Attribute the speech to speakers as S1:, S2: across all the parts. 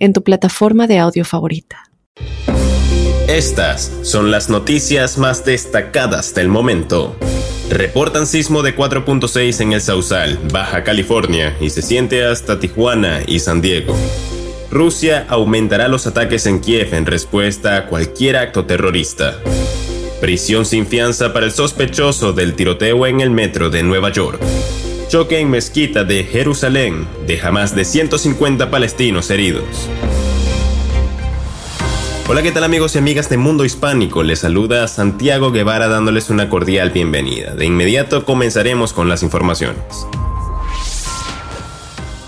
S1: en tu plataforma de audio favorita.
S2: Estas son las noticias más destacadas del momento. Reportan sismo de 4.6 en el Sausal, Baja California, y se siente hasta Tijuana y San Diego. Rusia aumentará los ataques en Kiev en respuesta a cualquier acto terrorista. Prisión sin fianza para el sospechoso del tiroteo en el metro de Nueva York. Choque en mezquita de Jerusalén deja más de 150 palestinos heridos. Hola, ¿qué tal amigos y amigas de Mundo Hispánico? Les saluda Santiago Guevara dándoles una cordial bienvenida. De inmediato comenzaremos con las informaciones.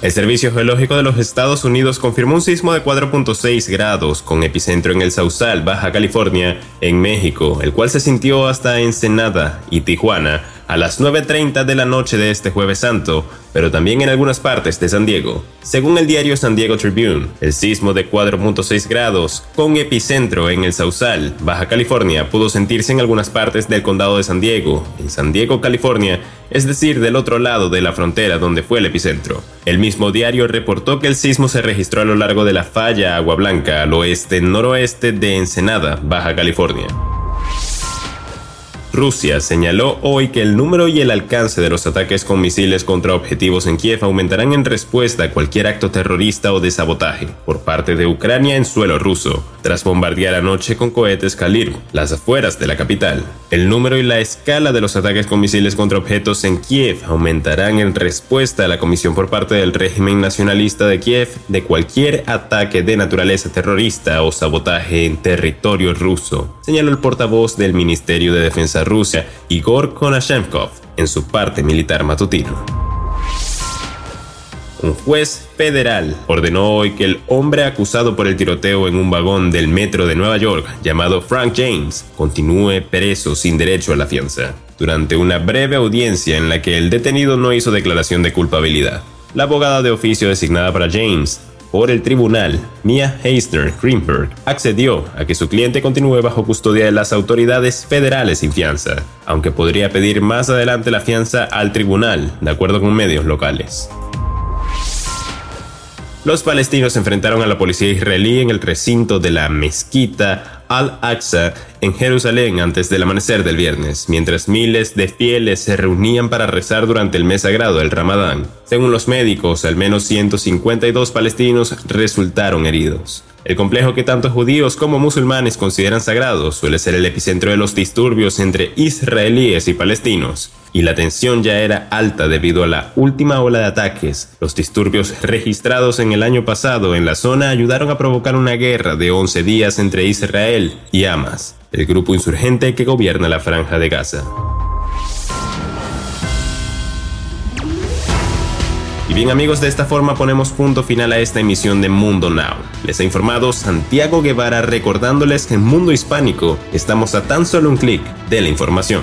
S2: El Servicio Geológico de los Estados Unidos confirmó un sismo de 4.6 grados con epicentro en el Sausal, Baja California, en México, el cual se sintió hasta Ensenada y Tijuana a las 9.30 de la noche de este jueves santo, pero también en algunas partes de San Diego. Según el diario San Diego Tribune, el sismo de 4.6 grados, con epicentro en el Sausal, Baja California, pudo sentirse en algunas partes del condado de San Diego, en San Diego, California, es decir, del otro lado de la frontera donde fue el epicentro. El mismo diario reportó que el sismo se registró a lo largo de la falla Agua Blanca al oeste-noroeste de Ensenada, Baja California. Rusia señaló hoy que el número y el alcance de los ataques con misiles contra objetivos en Kiev aumentarán en respuesta a cualquier acto terrorista o de sabotaje por parte de Ucrania en suelo ruso, tras bombardear anoche con cohetes Kalir las afueras de la capital. El número y la escala de los ataques con misiles contra objetos en Kiev aumentarán en respuesta a la comisión por parte del régimen nacionalista de Kiev de cualquier ataque de naturaleza terrorista o sabotaje en territorio ruso, señaló el portavoz del Ministerio de Defensa Rusia, Igor Konashenkov, en su parte militar matutino. Un juez federal ordenó hoy que el hombre acusado por el tiroteo en un vagón del metro de Nueva York, llamado Frank James, continúe preso sin derecho a la fianza, durante una breve audiencia en la que el detenido no hizo declaración de culpabilidad. La abogada de oficio designada para James por el tribunal, Mia Heisner Greenberg accedió a que su cliente continúe bajo custodia de las autoridades federales sin fianza, aunque podría pedir más adelante la fianza al tribunal, de acuerdo con medios locales. Los palestinos se enfrentaron a la policía israelí en el recinto de la mezquita Al-Aqsa en Jerusalén antes del amanecer del viernes, mientras miles de fieles se reunían para rezar durante el mes sagrado del Ramadán. Según los médicos, al menos 152 palestinos resultaron heridos. El complejo que tanto judíos como musulmanes consideran sagrado suele ser el epicentro de los disturbios entre israelíes y palestinos y la tensión ya era alta debido a la última ola de ataques. Los disturbios registrados en el año pasado en la zona ayudaron a provocar una guerra de 11 días entre Israel y Hamas, el grupo insurgente que gobierna la franja de Gaza. Y bien amigos, de esta forma ponemos punto final a esta emisión de Mundo Now. Les ha informado Santiago Guevara recordándoles que en Mundo Hispánico estamos a tan solo un clic de la información.